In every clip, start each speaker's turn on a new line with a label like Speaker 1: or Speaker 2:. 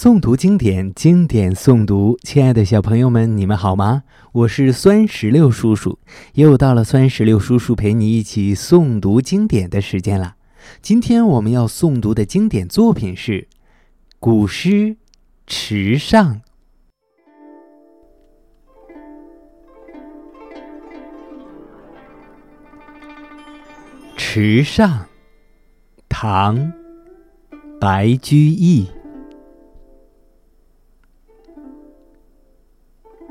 Speaker 1: 诵读经典，经典诵读。亲爱的小朋友们，你们好吗？我是酸石榴叔叔，又到了酸石榴叔叔陪你一起诵读经典的时间了。今天我们要诵读的经典作品是古诗《池上》。《池上》，唐·白居易。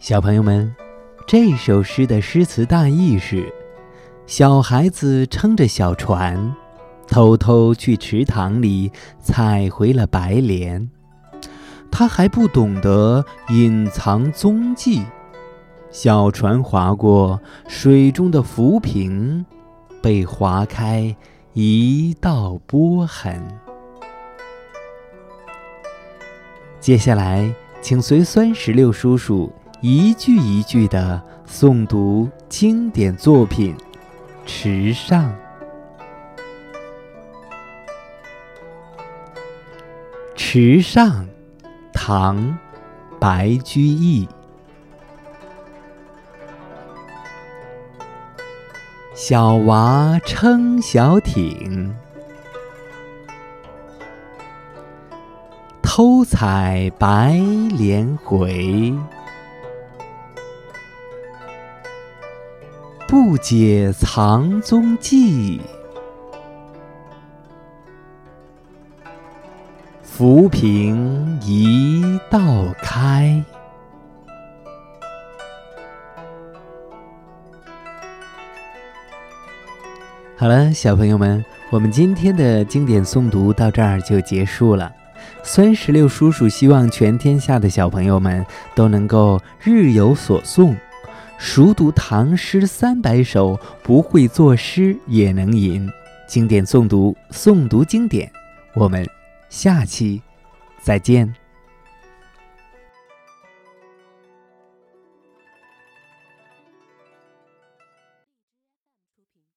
Speaker 1: 小朋友们，这首诗的诗词大意是：小孩子撑着小船，偷偷去池塘里采回了白莲。他还不懂得隐藏踪迹，小船划过水中的浮萍，被划开一道波痕。接下来，请随酸石榴叔叔。一句一句的诵读经典作品《池上》。《池上》，唐·白居易。小娃撑小艇，偷采白莲回。不解藏踪迹，浮萍一道开。好了，小朋友们，我们今天的经典诵读到这儿就结束了。酸石榴叔叔希望全天下的小朋友们都能够日有所诵。熟读唐诗三百首，不会作诗也能吟。经典诵读，诵读经典。我们下期再见。